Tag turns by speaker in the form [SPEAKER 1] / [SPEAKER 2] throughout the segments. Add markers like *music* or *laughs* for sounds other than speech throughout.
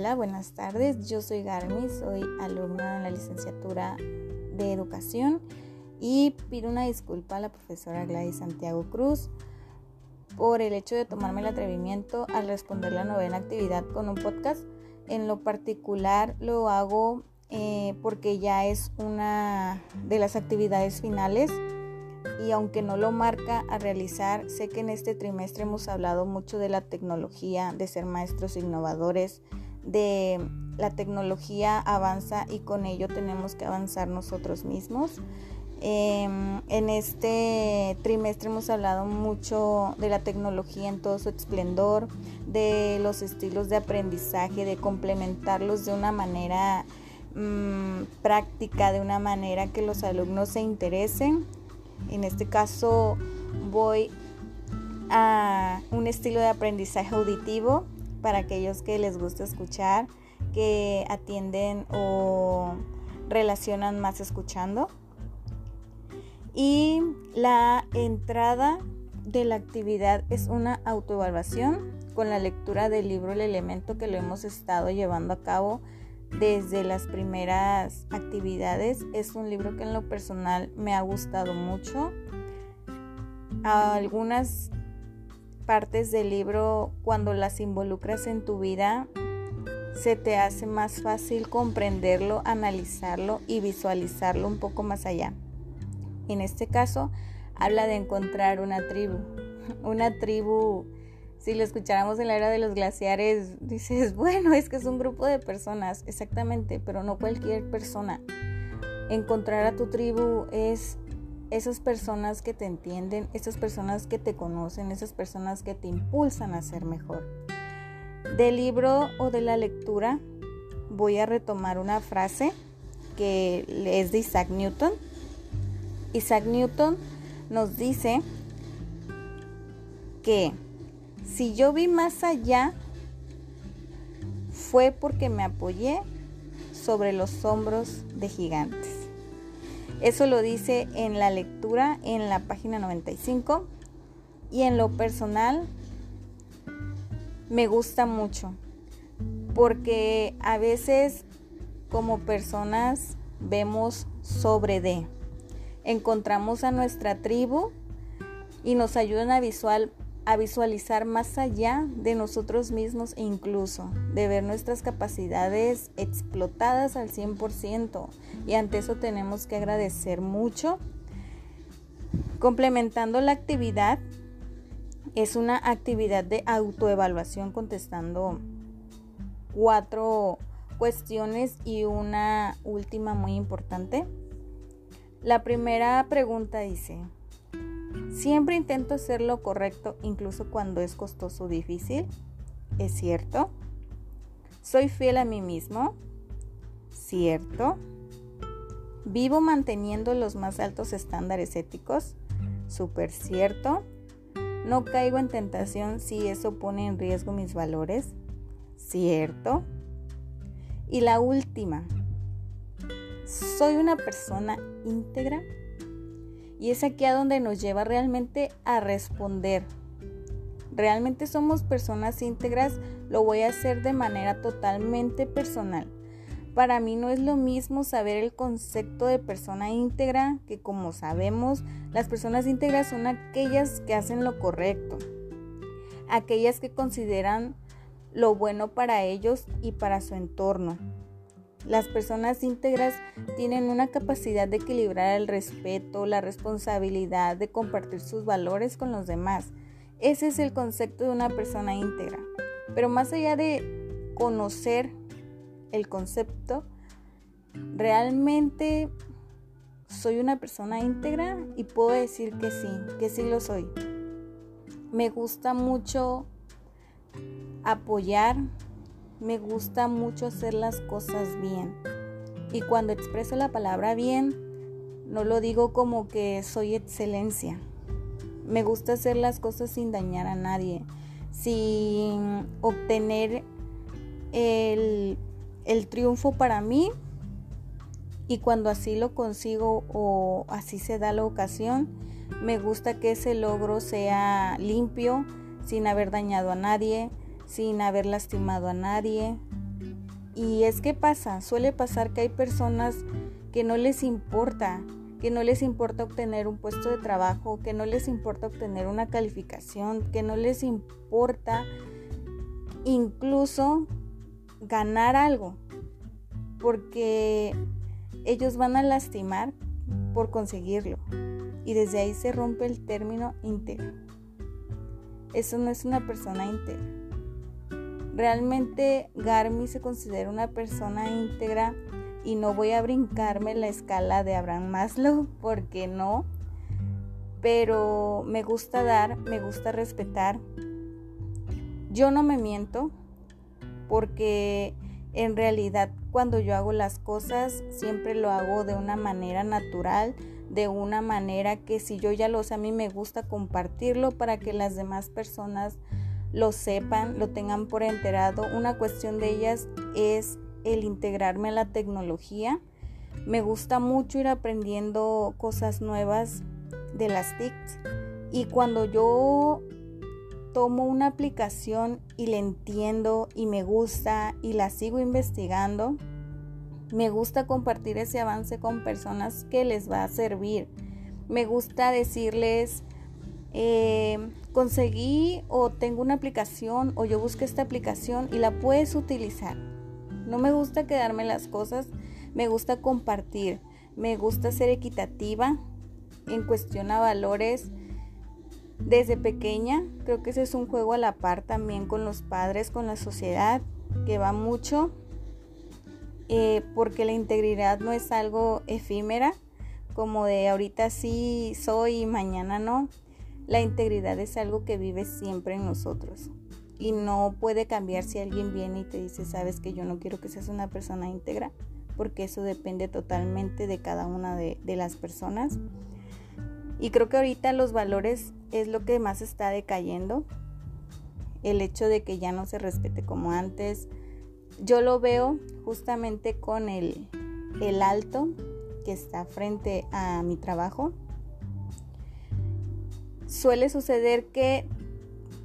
[SPEAKER 1] Hola, buenas tardes. Yo soy Garmi, soy alumna en la licenciatura de Educación y pido una disculpa a la profesora Gladys Santiago Cruz por el hecho de tomarme el atrevimiento al responder la novena actividad con un podcast. En lo particular lo hago eh, porque ya es una de las actividades finales y aunque no lo marca a realizar, sé que en este trimestre hemos hablado mucho de la tecnología, de ser maestros innovadores, de la tecnología avanza y con ello tenemos que avanzar nosotros mismos. Em, en este trimestre hemos hablado mucho de la tecnología en todo su esplendor, de los estilos de aprendizaje, de complementarlos de una manera mm, práctica, de una manera que los alumnos se interesen. En este caso voy a un estilo de aprendizaje auditivo para aquellos que les gusta escuchar, que atienden o relacionan más escuchando. Y la entrada de la actividad es una autoevaluación con la lectura del libro El elemento que lo hemos estado llevando a cabo desde las primeras actividades. Es un libro que en lo personal me ha gustado mucho. Algunas partes del libro, cuando las involucras en tu vida, se te hace más fácil comprenderlo, analizarlo y visualizarlo un poco más allá. En este caso, habla de encontrar una tribu. *laughs* Una tribu, si lo escucháramos en la era de los glaciares, dices, *laughs* bueno, es que es un grupo de personas, exactamente, pero no cualquier persona. Encontrar a tu tribu es esas personas que te entienden, esas personas que te conocen, esas personas que te impulsan a ser mejor. Del libro o de la lectura voy a retomar una frase que es de Isaac Newton. Isaac Newton nos dice que si yo vi más allá fue porque me apoyé sobre los hombros de gigantes. Eso lo dice en la lectura en la página 95 y en lo personal me gusta mucho porque a veces como personas vemos sobre de. Encontramos a nuestra tribu y nos ayudan a visual a visualizar más allá de nosotros mismos e incluso de ver nuestras capacidades explotadas al 100% y ante eso tenemos que agradecer mucho. Complementando la actividad, es una actividad de autoevaluación contestando cuatro cuestiones y una última muy importante. La primera pregunta dice, Siempre intento hacer lo correcto incluso cuando es costoso o difícil. ¿Es cierto? ¿Soy fiel a mí mismo? ¿Cierto? ¿Vivo manteniendo los más altos estándares éticos? Súper cierto. ¿No caigo en tentación si eso pone en riesgo mis valores? ¿Cierto? Y la última. ¿Soy una persona íntegra? Y es aquí a donde nos lleva realmente a responder. ¿Realmente somos personas íntegras? Lo voy a hacer de manera totalmente personal. Para mí no es lo mismo saber el concepto de persona íntegra, que como sabemos, las personas íntegras son aquellas que hacen lo correcto, aquellas que consideran lo bueno para ellos y para su entorno, las personas íntegras tienen una capacidad de equilibrar el respeto, la responsabilidad de compartir sus valores con los demás. Ese es el concepto de una persona íntegra. Pero más allá de conocer el concepto, realmente soy una persona íntegra y puedo decir que sí, que sí lo soy. Me gusta mucho apoyar, me gusta mucho hacer las cosas bien. Y cuando expreso la palabra bien, no lo digo como que soy excelencia. Me gusta hacer las cosas sin dañar a nadie, sin obtener el, el triunfo para mí. Y cuando así lo consigo o así se da la ocasión, me gusta que ese logro sea limpio, sin haber dañado a nadie, sin haber lastimado a nadie, Y es que pasa, suele pasar que hay personas que no les importa, que no les importa obtener un puesto de trabajo, que no les importa obtener una calificación, que no les importa incluso ganar algo, porque ellos van a lastimar por conseguirlo. Y desde ahí se rompe el término íntegro. Eso no es una persona íntegra. Realmente Garmi se considera una persona íntegra y no voy a brincarme la escala de Abraham Maslow porque no. Pero me gusta dar, me gusta respetar. Yo no me miento porque en realidad cuando yo hago las cosas siempre lo hago de una manera natural, de una manera que si yo ya lo sé, a mí me gusta compartirlo para que las demás personas lo sepan, lo tengan por enterado. Una cuestión de ellas es el integrarme a la tecnología. Me gusta mucho ir aprendiendo cosas nuevas de las TICs y cuando yo tomo una aplicación y la entiendo y me gusta y la sigo investigando, me gusta compartir ese avance con personas que les va a servir. Me gusta decirles, eh, conseguí o tengo una aplicación o yo busqué esta aplicación y la puedes utilizar. No me gusta quedarme las cosas, me gusta compartir, me gusta ser equitativa en cuestión a valores desde pequeña. Creo que ese es un juego a la par también con los padres, con la sociedad, que va mucho, eh, porque la integridad no es algo efímera, como de ahorita sí soy y mañana no. La integridad es algo que vive siempre en nosotros y no puede cambiar si alguien viene y te dice, sabes que yo no quiero que seas una persona íntegra, porque eso depende totalmente de cada una de, las personas. Y creo que ahorita los valores es lo que más está decayendo. El hecho de que ya no se respete como antes. Yo lo veo justamente con el, el alto que está frente a mi trabajo. Suele suceder que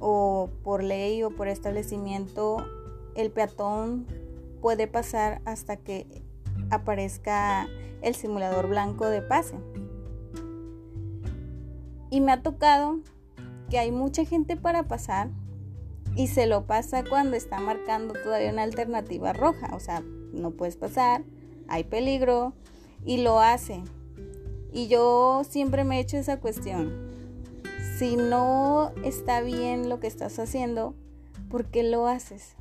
[SPEAKER 1] o por ley o por establecimiento el peatón puede pasar hasta que aparezca el simulador blanco de pase. Y me ha tocado que hay mucha gente para pasar y se lo pasa cuando está marcando todavía una alternativa roja. O sea, no puedes pasar, hay peligro y lo hace. Y yo siempre me he hecho esa cuestión. Si no está bien lo que estás haciendo, ¿por qué lo haces?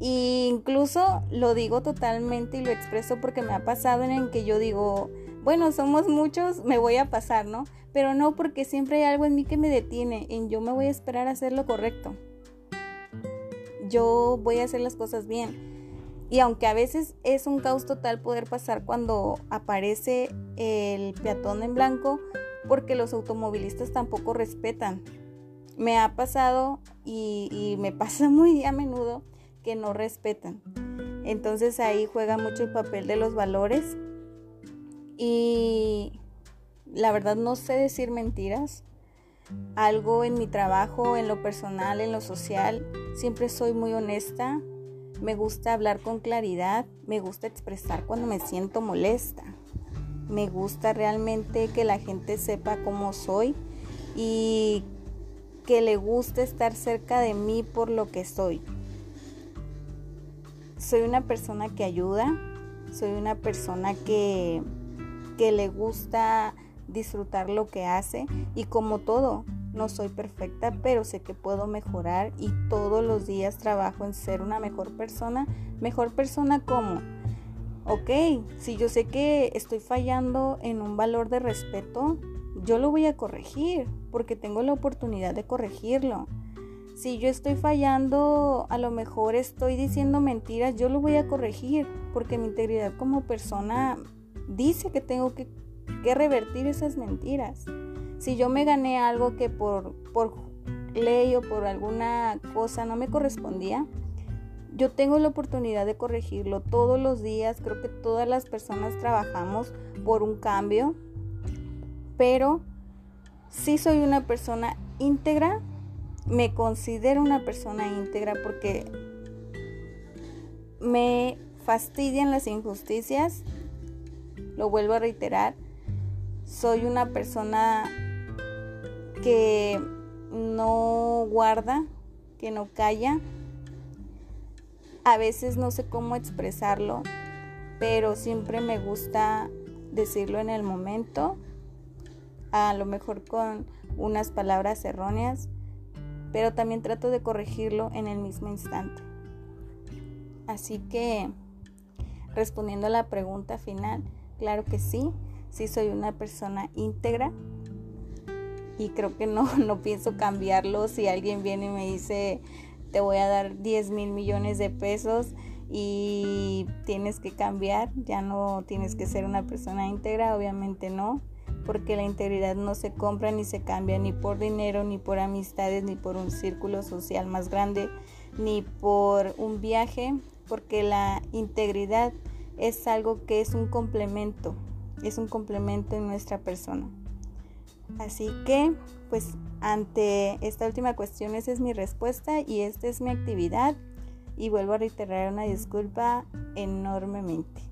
[SPEAKER 1] E incluso lo digo totalmente y lo expreso porque me ha pasado en el que yo digo, bueno, somos muchos, me voy a pasar, ¿no? Pero no porque siempre hay algo en mí que me detiene, en yo me voy a esperar a hacer lo correcto. Yo voy a hacer las cosas bien. Y aunque a veces es un caos total poder pasar cuando aparece el peatón en blanco, porque los automovilistas tampoco respetan. Me ha pasado y, me pasa *laughs* muy a menudo que no respetan. Entonces ahí juega mucho el papel de los valores y la verdad no sé decir mentiras. Algo en mi trabajo, en lo personal, en lo social, siempre soy muy honesta. Me gusta hablar con claridad, me gusta expresar cuando me siento molesta. Me gusta realmente que la gente sepa cómo soy y que le guste estar cerca de mí por lo que soy. Soy una persona que ayuda, soy una persona que que le gusta disfrutar lo que hace y como todo, no soy perfecta, pero sé que puedo mejorar y todos los días trabajo en ser una mejor persona. Mejor persona como, ok, si yo sé que estoy fallando en un valor de respeto, yo lo voy a corregir porque tengo la oportunidad de corregirlo. Si yo estoy fallando, a lo mejor estoy diciendo mentiras, yo lo voy a corregir porque mi integridad como persona dice que tengo que, revertir esas mentiras. Si yo me gané algo que por, ley o por alguna cosa no me correspondía, yo tengo la oportunidad de corregirlo todos los días. Creo que todas las personas trabajamos por un cambio, pero si soy una persona íntegra, me considero una persona íntegra porque me fastidian las injusticias, lo vuelvo a reiterar, soy una persona que no guarda, que no calla. A veces no sé cómo expresarlo, pero siempre me gusta decirlo en el momento, a lo mejor con unas palabras erróneas, pero también trato de corregirlo en el mismo instante. Así que, respondiendo a la pregunta final, claro que sí, sí soy una persona íntegra y creo que no, *laughs* no pienso cambiarlo si alguien viene y me dice te voy a dar 10 mil millones de pesos y tienes que cambiar, ya no tienes que ser una persona íntegra, obviamente no, porque la integridad no se compra ni se cambia ni por dinero, ni por amistades, ni por un círculo social más grande, ni por un viaje, porque la integridad es algo que es un complemento, es un complemento en nuestra persona. Así que, pues ante esta última cuestión, esa es mi respuesta y esta es mi actividad y vuelvo a reiterar una disculpa enormemente.